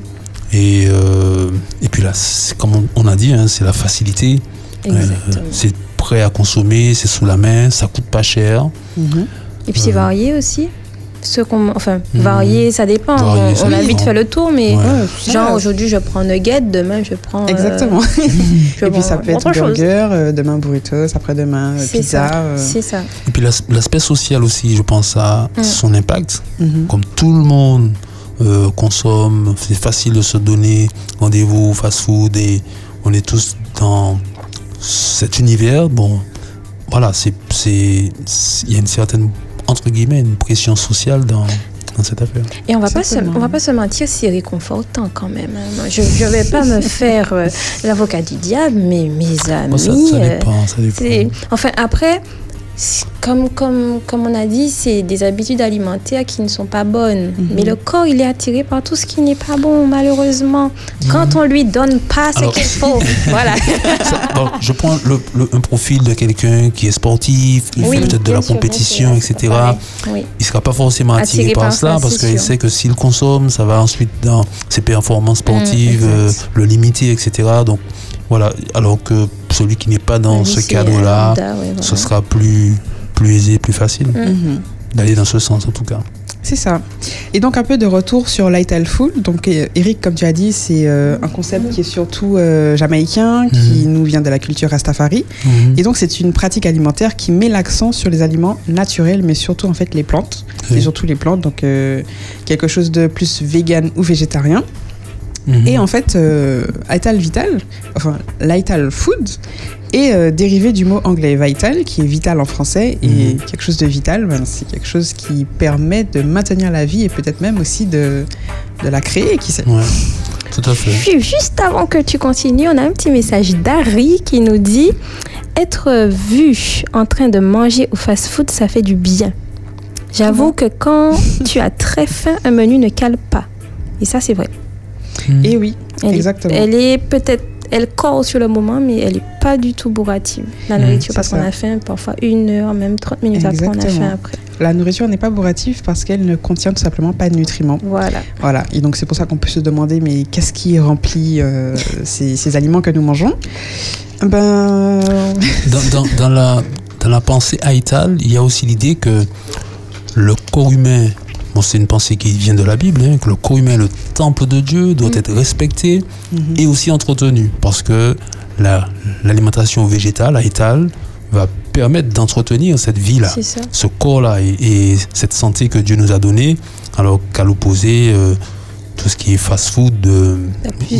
Et, euh, et puis là, c'est comme on- a dit, hein, c'est la facilité. Euh, Exactement. c'est prêt à consommer, c'est sous la main, ça coûte pas cher. Et puis c'est Euh. varié aussi. Ce qu'on, enfin, Mhm. varié, ça dépend. Varié, on ça on a dépend. vite fait le tour, mais Ouais. Genre aujourd'hui je prends nugget, demain je prends. euh, Exactement. je et puis ça peut être autre chose. burger, euh, demain burritos, après-demain euh, C'est pizza. ça. euh, C'est ça. Et puis l'as- l'aspect social aussi, je pense à Mhm. son impact. mhm. Comme tout le monde euh, consomme, c'est facile de se donner rendez-vous au fast-food et on est tous dans cet univers. Bon, voilà, c'est, il y a une certaine, entre guillemets, une pression sociale dans, dans cette affaire. Et on va pas se, on va pas se mentir, c'est réconfortant quand même. hein. Je, je vais pas me faire euh, l'avocat du diable, mais mes amis. Bon, ça, ça euh, dépend, ça dépend. c'est- enfin après. Comme, comme, comme on a dit, c'est des habitudes alimentaires qui ne sont pas bonnes. Mhm. Mais le corps, il est attiré par tout ce qui n'est pas bon, malheureusement. Quand on lui donne pas ce qu'il faut. voilà. Ça, je prends le- le- un profil de quelqu'un qui est sportif, qui Oui, fait peut-être de la sûr, compétition, etc. Oui. il sera pas forcément attiré, Attiré par, par cela parce qu'il sait que s'il consomme, ça va ensuite dans ses performances sportives, Mm, euh, le limiter, etc. Donc voilà, alors que celui qui n'est pas dans ce cadre-là, ce voilà. sera plus, plus aisé, plus facile Mm. Mhm. d'aller dans ce sens en tout cas. C'est ça. Et donc un peu de retour sur Lightal Food. Donc Eric, comme tu as dit, c'est euh, un concept qui est surtout euh, jamaïcain, qui nous vient de la culture Rastafari. Mhm. Et donc c'est une pratique alimentaire qui met l'accent sur les aliments naturels, mais surtout en fait les plantes. Oui. Et surtout les plantes, donc euh, quelque chose de plus vegan ou végétarien. Mhm. Et en fait, euh, Ital Vital, enfin l'Ital Food, est euh, dérivé du mot anglais vital, qui est vital en français, et Mhm. quelque chose de vital, ben, c'est quelque chose qui permet de maintenir la vie et peut-être même aussi de, de la créer, qui sait. Ouais, tout à fait. Juste avant que tu continues, on a un petit message d'Harry qui nous dit Être vu en train de manger au fast-food, ça fait du bien. J'avoue que quand tu as très faim, un menu ne cale pas. Et ça, c'est vrai. Mhm. Et oui, Elle est- exactement. Elle est peut-être. Elle corps sur le moment, mais elle n'est pas du tout bourrative. La Mhm, nourriture, parce qu'on a faim parfois une heure, même 30 minutes après, on a Exactement. faim après. La nourriture n'est pas bourrative parce qu'elle ne contient tout simplement pas de nutriments. Voilà. Voilà, et donc c'est pour ça qu'on peut se demander, mais qu'est-ce qui remplit euh, ces, ces aliments que nous mangeons? Ben, Dans, dans- dans la, dans la pensée haïtale, il y a aussi l'idée que le corps humain, bon, c'est une pensée qui vient de la Bible, hein, que le corps humain, le temple de Dieu, doit être respecté mhm. et aussi entretenu parce que la- l'alimentation végétale, haïtale, va permettre d'entretenir cette vie-là, ce corps-là et, et cette santé que Dieu nous a donnée, alors qu'à l'opposé, euh, tout ce qui est fast-food euh,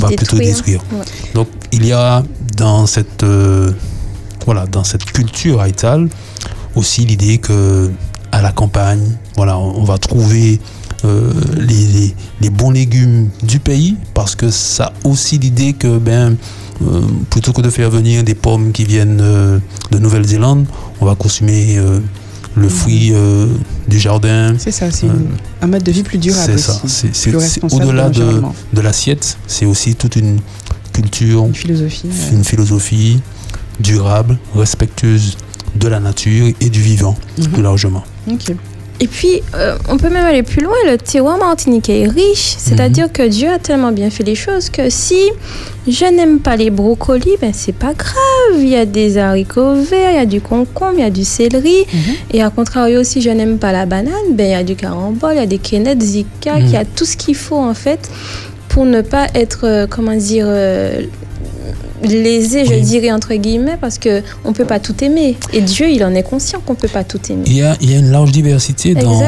Va plutôt détruire. détruire. Ouais. Donc il y a dans cette euh, voilà dans cette culture haïtale aussi l'idée que à la campagne voilà on, on va trouver euh, les, les- les bons légumes du pays parce que ça a aussi l'idée que ben euh, plutôt que de faire venir des pommes qui viennent euh, de Nouvelle-Zélande on va consommer le fruit du jardin c'est ça, c'est un mode de vie plus durable c'est ça c'est au-delà de de, l'assiette c'est aussi toute une culture Une philosophie. une philosophie durable, respectueuse de la nature et du vivant, Mhm. plus largement. Et puis, euh, on peut même aller plus loin. Le terroir martiniquais est riche, c'est-à-dire que Dieu a tellement bien fait les choses que si je n'aime pas les brocolis, ben c'est pas grave. Il y a des haricots verts, il y a du concombre, il y a du céleri. Et à contrario, si je n'aime pas la banane, ben il y a du carambole, il y a des quenettes, zika, il y a tout ce qu'il faut en fait pour ne pas être, euh, comment dire, euh, lésé, je Oui. dirais entre guillemets, parce que on peut pas tout aimer. Et Dieu, il en est conscient qu'on peut pas tout aimer. Il y a, il y a une large diversité dans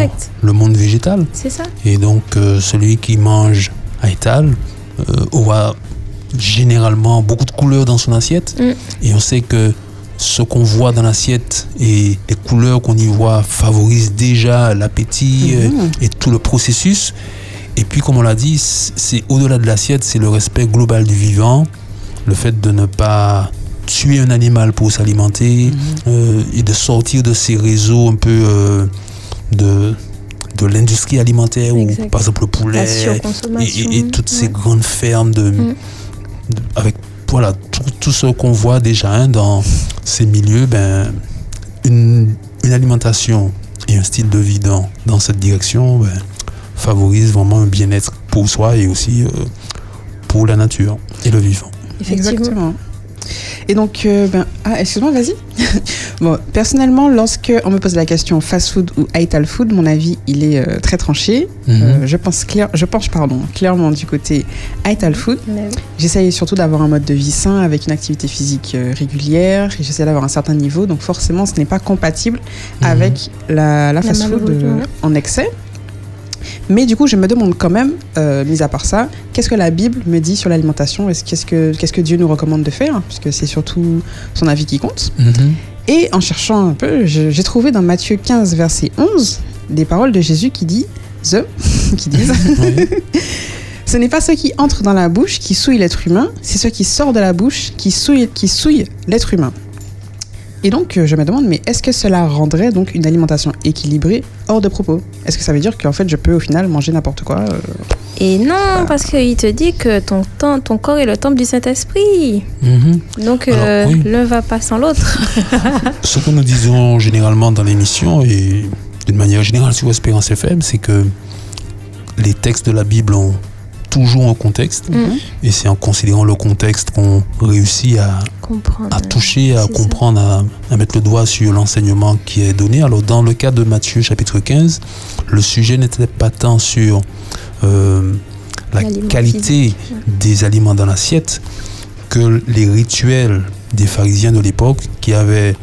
le monde végétal. C'est ça. Et donc, euh, celui qui mange Aital euh, aura généralement beaucoup de couleurs dans son assiette. Mm. Et on sait que ce qu'on voit dans l'assiette et les couleurs qu'on y voit favorisent déjà l'appétit euh, et tout le processus. Et puis, comme on l'a dit, c'est au-delà de l'assiette, c'est le respect global du vivant, le fait de ne pas tuer un animal pour s'alimenter euh, et de sortir de ces réseaux un peu euh, de, de l'industrie alimentaire Exact. par exemple, le poulet et, surconsommation. et- et toutes ces grandes fermes de, Mm. de- avec voilà tout, tout ce qu'on voit déjà hein, dans ces milieux, ben, une, une alimentation et un style de vie dans, dans cette direction ben, favorise vraiment un bien-être pour soi et aussi euh, pour la nature et le vivant. Effectivement. Exactement. Et donc, euh, ben, ah, excuse-moi, vas-y. bon, personnellement, lorsque on me pose la question fast food ou ital food, mon avis, il est euh, très tranché. Mhm. Euh, je pense clair, je penche pardon, clairement du côté ital food. J'essaye surtout d'avoir un mode de vie sain avec une activité physique euh, régulière et j'essaie d'avoir un certain niveau. Donc forcément, ce n'est pas compatible Mhm. avec la, la fast food malheureusement, euh, ouais. en excès. Mais du coup, je me demande quand même, euh, mis à part ça, qu'est-ce que la Bible me dit sur l'alimentation Est-ce- Qu'est-ce que, qu'est-ce que Dieu nous recommande de faire Puisque c'est surtout son avis qui compte. Mhm. Et en cherchant un peu, j'ai trouvé dans Matthieu 15, verset 11, des paroles de Jésus qui, dit, The, qui disent. Ce n'est pas ce qui entre dans la bouche qui souille l'être humain, c'est ce qui sort de la bouche qui souille, qui souille l'être humain. Et donc, euh, je me demande, mais est-ce que cela rendrait donc une alimentation équilibrée hors de propos? Est-ce que ça veut dire qu'en fait, je peux au final manger n'importe quoi euh, Et non, parce qu'il te dit que ton, temps, ton corps est le temple du Saint-Esprit. Mhm. Donc, Alors, euh, oui. l'un va pas sans l'autre. Ce que nous disons généralement dans l'émission et d'une manière générale sur Espérance FM, c'est que les textes de la Bible ont toujours un contexte Mm. et c'est en considérant le contexte qu'on réussit à, à toucher, à comprendre, à, à mettre le doigt sur l'enseignement qui est donné. Alors dans le cas de Matthieu chapitre 15, le sujet n'était pas tant sur euh, la qualité des aliments dans l'assiette que les rituels des pharisiens de l'époque qui avaient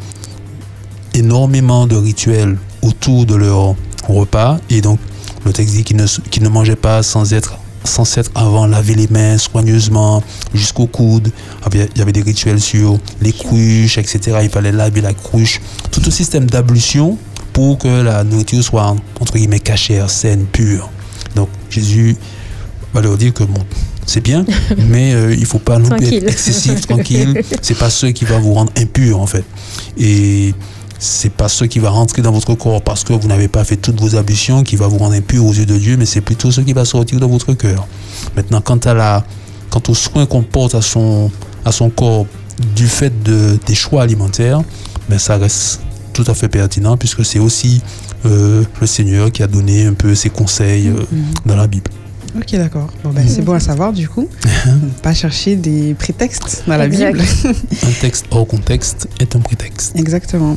énormément de rituels autour de leur repas et donc le texte dit qu'ils ne, qu'ils ne mangeaient pas sans être sans s'être avant laver les mains soigneusement jusqu'au coude. Il y avait- il y avait des rituels sur les cruches, etc. Il fallait laver la cruche. Tout un système d'ablution pour que la nourriture soit, entre guillemets, cachère, saine, pure. Donc Jésus va leur dire que bon, c'est bien, mais euh, il faut pas non plus être excessif, tranquille. C'est pas ce qui va vous rendre impur en fait. Et c'est pas ce qui va rentrer dans votre corps parce que vous n'avez pas fait toutes vos ablutions qui va vous rendre impur aux yeux de Dieu, mais c'est plutôt ce qui va sortir de votre cœur. Maintenant, quant à la, quant aux soins qu'on porte à son, à son corps du fait de, des choix alimentaires, ben ça reste tout à fait pertinent puisque c'est aussi euh, le Seigneur qui a donné un peu ses conseils euh, dans la Bible. Ok, d'accord. Bon, ben, c'est bon à savoir du coup. pas chercher des prétextes dans la Exact. Bible. Un texte hors contexte est un prétexte. Exactement.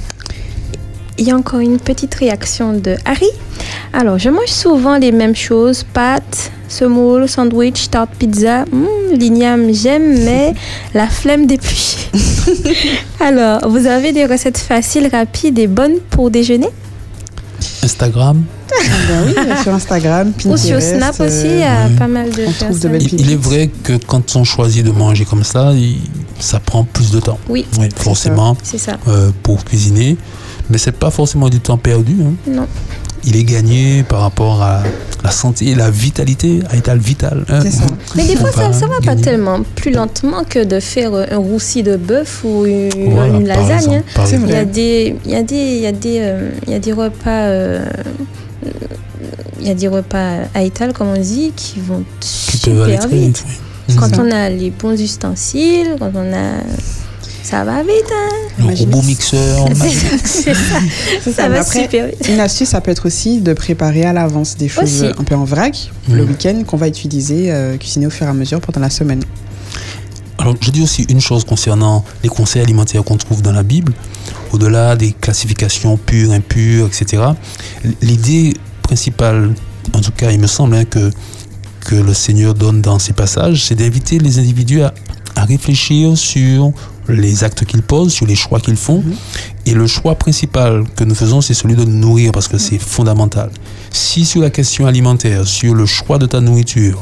Il y a encore une petite réaction de Harry. Alors, je mange souvent les mêmes choses pâtes, semoule, sandwich, tarte, pizza. Hmm, L'igname, j'aime, mais la flemme d'éplucher. Alors, vous avez des recettes faciles, rapides et bonnes pour déjeuner? Instagram, Ben oui, sur Instagram, Ou Pinterest. sur Snap aussi, il y euh, a ouais. pas mal de on trouve de personnes. belles il, il est vrai que quand on choisit de manger comme ça, il- ça prend plus de temps. Oui, Oui, forcément, c'est ça. euh, pour cuisiner. Mais c'est pas forcément du temps perdu. hein. Non. Il est gagné par rapport à la santé et la vitalité, à étal vital. hein. Ça. Mais des fois, ça, va ça va pas tellement plus lentement que de faire euh, un roussi de bœuf ou une, Voilà, une par lasagne. hein. Il y a des, il y a des, il y a des, euh, il y a des repas, euh, il y a des repas à étal, comme on dit, qui vont Qui super vite. Quand on a les bons ustensiles, quand on a, ça va vite. Hein Le robot mixeur. c'est ça. C'est Ça va après, super vite. Une astuce, ça peut être aussi de préparer à l'avance des choses Aussi. un peu en vrac le week-end qu'on va utiliser, euh, cuisiner au fur et à mesure pendant la semaine. Alors, je dis aussi une chose concernant les conseils alimentaires qu'on trouve dans la Bible, au-delà des classifications pures, impures, etc. L'idée principale, en tout cas, il me semble, hein, que, que le Seigneur donne dans ces passages, c'est d'inviter les individus à, à réfléchir sur les actes qu'ils posent, sur les choix qu'ils font. Et le choix principal que nous faisons, c'est celui de nous nourrir, parce que c'est fondamental. Si sur la question alimentaire, sur le choix de ta nourriture,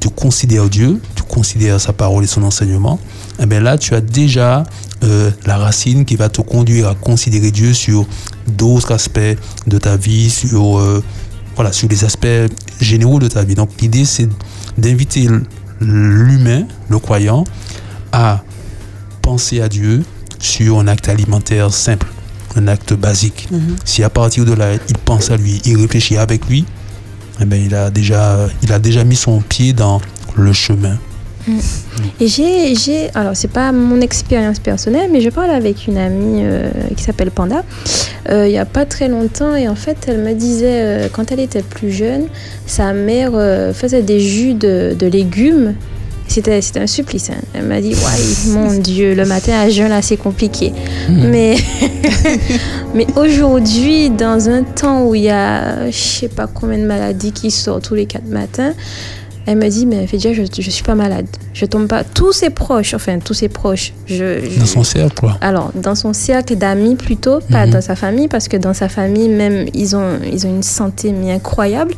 tu considères Dieu, tu considères sa parole et son enseignement, eh bien là, tu as déjà euh, la racine qui va te conduire à considérer Dieu sur d'autres aspects de ta vie, sur, euh, voilà, sur les aspects généraux de ta vie. Donc l'idée, c'est d'inviter l'humain, le croyant, à penser à Dieu sur un acte alimentaire simple, un acte basique. Si à partir de là, il pense à lui, il réfléchit avec lui, eh ben, il, a déjà, il a déjà mis son pied dans le chemin. Et j'ai, j'ai, alors c'est pas mon expérience personnelle, mais je parle avec une amie euh, qui s'appelle Panda, euh, il y a pas très longtemps, et en fait elle me disait, euh, quand elle était plus jeune, sa mère faisait des jus de, de légumes. C'était, un supplice. hein. Elle m'a dit, ouais, mon Dieu, le matin à jeun, là, c'est compliqué. Mais, mais aujourd'hui, dans un temps où il y a, je sais pas combien de maladies qui sortent tous les quatre matins, elle me dit, mais Fédia, je, je suis pas malade. Je tombe pas. Tous ses proches, enfin, tous ses proches, je, je- Dans son cercle, quoi. alors, dans son cercle d'amis plutôt, pas Mhm. dans sa famille, parce que dans sa famille, même, ils ont, ils ont une santé mais incroyable.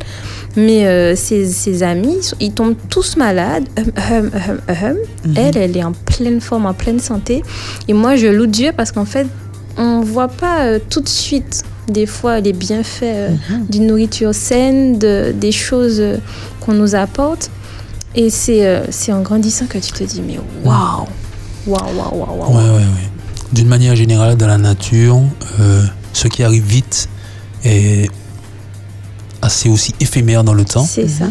Mais euh, ses, ses amis, ils tombent tous malades. Hum, hum, hum, hum. Mhm. Elle, elle est en pleine forme, en pleine santé. Et moi, je loue Dieu parce qu'en fait, on voit pas euh, tout de suite, des fois, les bienfaits euh, Mhm. d'une nourriture saine, de, des choses euh, qu'on nous apporte. Et c'est euh, c'est en grandissant que tu te dis, mais waouh! Waouh, waouh, waouh, waouh! Ouais, ouais, ouais. D'une manière générale, dans la nature, euh, ce qui arrive vite est assez aussi éphémère dans le temps. C'est ça.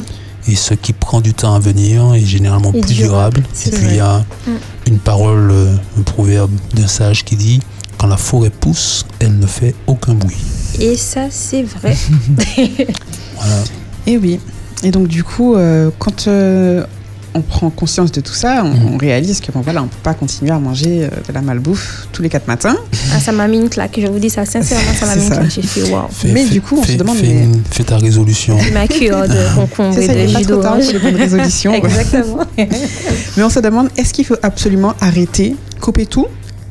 Et ce qui prend du temps à venir est généralement Et plus durable, Et puis il y a Mm. une parole, un proverbe d'un sage qui dit Quand la forêt pousse, elle ne fait aucun bruit. Et ça, c'est vrai. Voilà. Et oui. Et donc du coup, euh, quand euh, on prend conscience de tout ça, on, Mhm. on réalise que bon voilà, on peut pas continuer à manger euh, de la malbouffe tous les quatre matins. Ah, ça m'a mis une claque. Je vous dis ça sincèrement, ça m'a mis une claque. J'ai fait waouh. Fais- Mais du coup, on se fais- demande, fais, mais- fais ta résolution. Ma cure de concombre C'est et de jus trop tard d'orange. pour les bonnes résolutions. Exactement. Mais on se demande, est-ce qu'il faut absolument arrêter, couper tout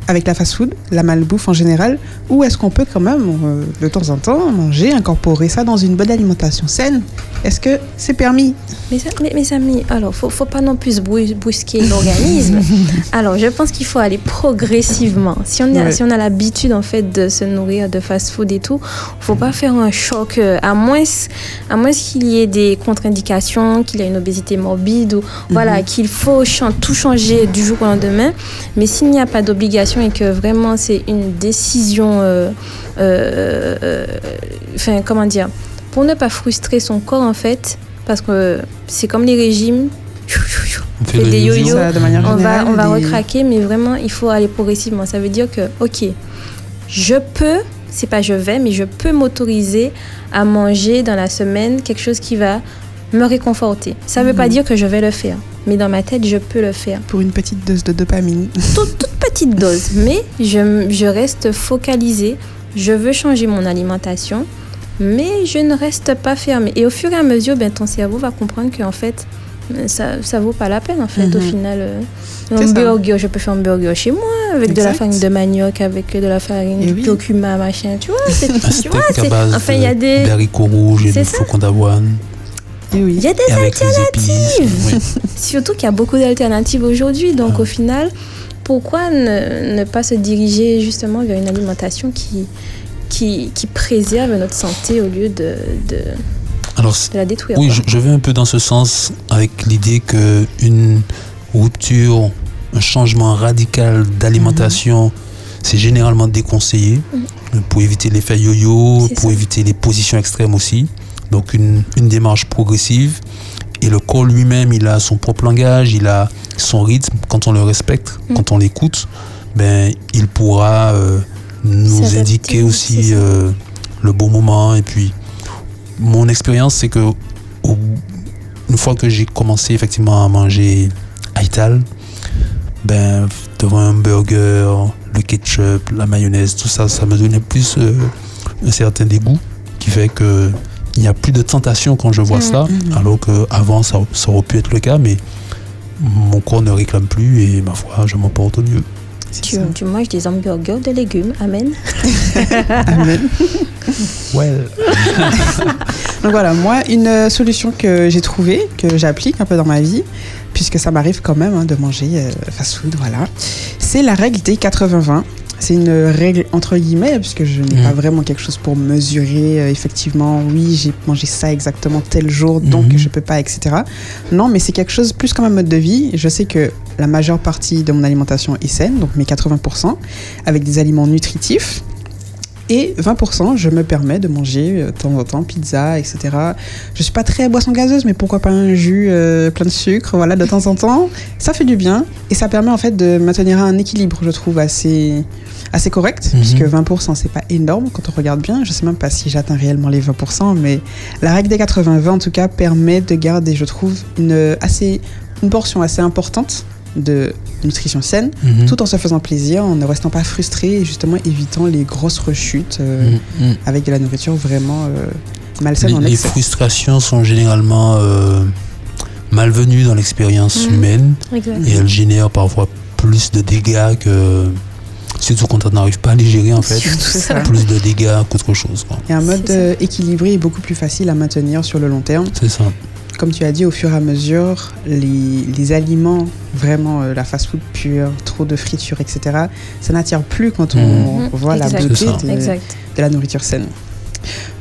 avec la fast-food, la malbouffe en général, ou est-ce qu'on peut quand même, euh, de temps en temps, manger, incorporer ça dans une bonne alimentation saine? Est-ce que c'est permis? Ça- mais- mes amis, alors, faut, faut pas non plus brus- brusquer l'organisme. alors, je pense qu'il faut aller progressivement. Si on, a, Ouais. si on a l'habitude, en fait, de se nourrir de fast-food et tout, faut pas faire un choc, euh, à moins, à moins qu'il y ait des contre-indications, qu'il y ait une obésité morbide, ou voilà, qu'il faut tout changer du jour au lendemain. Mais s'il n'y a pas d'obligation et que vraiment c'est une décision, euh, euh, euh, enfin, comment dire, pour ne pas frustrer son corps, en fait, parce que c'est comme les régimes. On fait des yo-yo. yo-yo. Ça, de manière On va, on va des- recraquer, mais vraiment, il faut aller progressivement. Ça veut dire que, ok, je peux, c'est pas je vais, mais je peux m'autoriser à manger dans la semaine quelque chose qui va me réconforter. Ça veut pas dire que je vais le faire, mais dans ma tête, je peux le faire. Pour une petite dose de dopamine. Toute, toute petite dose, mais je, je reste focalisée. Je veux changer mon alimentation, mais je ne reste pas fermée. Et au fur et à mesure, ben, ton cerveau va comprendre qu'en fait, ça, ça vaut pas la peine, en fait, au Mhm. final. euh, je peux faire un burger chez moi, avec de la farine de manioc, avec de la farine Et du oui. curcuma, machin, tu vois. c'est- tu vois, enfin, il y a de- des... d'haricots rouges et flocons d'avoine. Oui. Il y a des Et épices. Oui. Surtout qu'il y a beaucoup d'alternatives aujourd'hui. Donc, Ah. au final, pourquoi ne, ne pas se diriger justement vers une alimentation qui, qui, qui préserve notre santé au lieu de, de, Alors, de la détruire Oui, je, je vais un peu dans ce sens avec l'idée que une rupture, un changement radical d'alimentation, c'est généralement déconseillé euh, pour éviter l'effet yo-yo, pour ça. éviter les positions extrêmes aussi. Donc une, une démarche progressive. Et le corps lui-même, il a son propre langage, il a son rythme quand on le respecte, Mm. quand on l'écoute. ben, il pourra euh, nous indiquer aussi euh, le bon moment. Et puis, mon expérience, c'est que au- une fois que j'ai commencé effectivement à manger Aital, ben, devant un burger, le ketchup, la mayonnaise, tout ça, ça me donnait plus euh, un certain dégoût qui fait que il n'y a plus de tentation quand je vois ça, alors qu'avant ça, ça aurait pu être le cas, mais mon corps ne réclame plus et ma foi, je m'en porte au mieux. Tu, tu manges des hamburgers de légumes, amen. Amen. Well. Donc voilà, moi, une euh, solution que j'ai trouvée, que j'applique un peu dans ma vie, puisque ça m'arrive quand même hein, de manger euh, fast-food, voilà, c'est la règle des 80-20. C'est une règle entre guillemets, puisque je n'ai pas vraiment quelque chose pour mesurer, euh, effectivement, oui, j'ai mangé ça exactement tel jour, donc Mhm. je peux pas, etc. Non, mais c'est quelque chose plus comme un mode de vie. Je sais que la majeure partie de mon alimentation est saine, donc mes 80%, avec des aliments nutritifs. Et 20%, je me permets de manger euh, de temps en temps pizza, etc. Je suis pas très boisson gazeuse, mais pourquoi pas un jus euh, plein de sucre, voilà, de temps en temps. Ça fait du bien et ça permet en fait de maintenir un équilibre, je trouve, assez, assez correct, Mhm. puisque 20% c'est pas énorme quand on regarde bien. Je sais même pas si j'atteins réellement les 20%, mais la règle des 80-20 en tout cas permet de garder, je trouve, une, assez, une portion assez importante de nutrition saine, Mhm. tout en se faisant plaisir, en ne restant pas frustré et justement évitant les grosses rechutes euh, Mhm. Mhm. avec de la nourriture vraiment euh, malsaine Les, en les excès. frustrations sont généralement euh, malvenues dans l'expérience humaine et elles génèrent parfois plus de dégâts que. Surtout quand on n'arrive pas à les gérer en fait. Plus de dégâts qu'autre chose. quoi. Et un mode euh, équilibré est beaucoup plus facile à maintenir sur le long terme. C'est ça. Comme tu as dit, au fur et à mesure, les, les aliments, vraiment euh, la fast-food pure, trop de friture, etc., ça n'attire plus quand on Mhm. voit la beauté de, de la nourriture saine.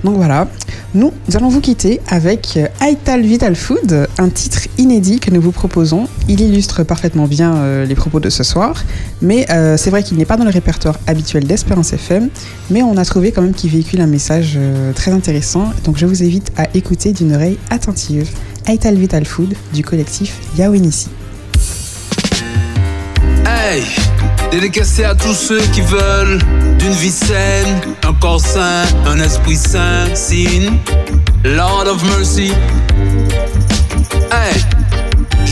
Donc voilà, nous allons vous quitter avec euh, Aital Vital Food, un titre inédit que nous vous proposons. Il illustre parfaitement bien euh, les propos de ce soir, mais euh, c'est vrai qu'il n'est pas dans le répertoire habituel d'Espérance FM, mais on a trouvé quand même qu'il véhicule un message très intéressant, donc je vous invite à écouter d'une oreille attentive. Aital Vital Food du collectif Yawenisi. Hey, dédicacé à tous ceux qui veulent d'une vie saine, un corps sain, un esprit sain, signe, Lord of Mercy.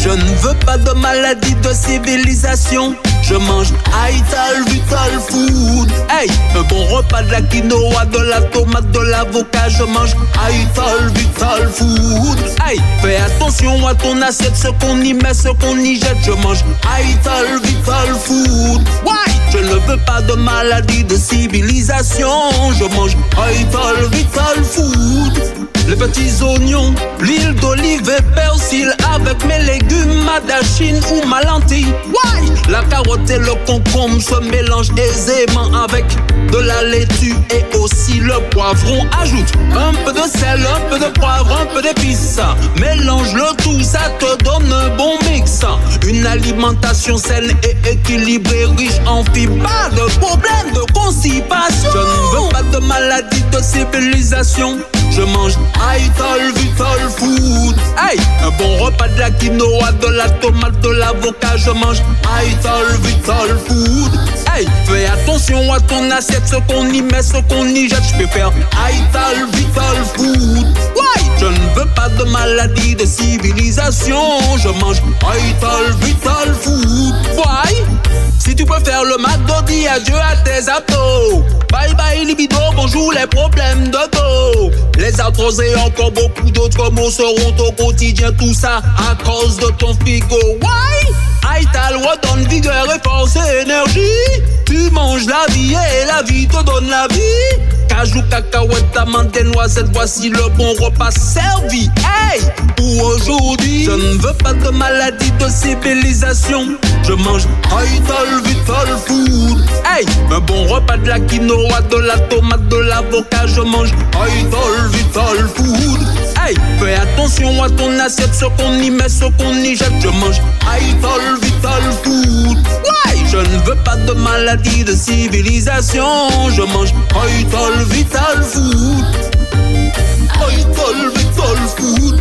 Je ne veux pas de maladie de civilisation. Je mange Ital Vital Food. Hey, un bon repas de la quinoa, de la tomate, de l'avocat. Je mange Ital Vital Food. Hey, fais attention à ton assiette, ce qu'on y met, ce qu'on y jette. Je mange Ital Vital Food. Why? Je ne veux pas de maladie de civilisation. Je mange Ital Vital Food. Les petits oignons, l'huile d'olive et persil avec mes légumes, ma dachine ou ma lentille. Why? La carotte et le concombre se mélangent aisément avec de la laitue et aussi le poivron. Ajoute un peu de sel, un peu de poivre, un peu d'épices. Mélange le tout, ça te donne un bon mix. Une alimentation saine et équilibrée, riche en fibres, pas de problème de constipation. Je ne veux pas de maladie de civilisation. Je mange Ital Vital Food. Hey, un bon repas de la quinoa, de la tomate, de l'avocat. Je mange Ital Vital Food. Hey, fais attention à ton assiette, ce qu'on y met, ce qu'on y jette. Je préfère Ital Vital Food. Why? Je ne veux pas de maladie de civilisation. Je mange Ital Vital Food. Why? Si tu peux faire le McDo, dis adieu à tes abdos. Bye bye libido, bonjour les problèmes de dos. Les arthroses et encore beaucoup d'autres mots seront au quotidien. Tout ça à cause de ton frigo. Why? Ital redonne vigueur et force et énergie. Tu manges la vie et la vie te donne la vie. Cajou, cacahuètes, amandes et noisettes, voici le bon repas servi. Hey! Pour aujourd'hui, je ne veux pas de maladie de civilisation. Je mange Ital Vital Food. Hey! Un bon repas de la quinoa, de la tomate, de l'avocat. Je mange Ital Vital Food. Fais attention à ton assiette, ce qu'on y met, ce qu'on y jette. Je mange Ital Vital Food. Why? Je ne veux pas de maladie de civilisation. Je mange Ital Vital Food. Ital Vital Food.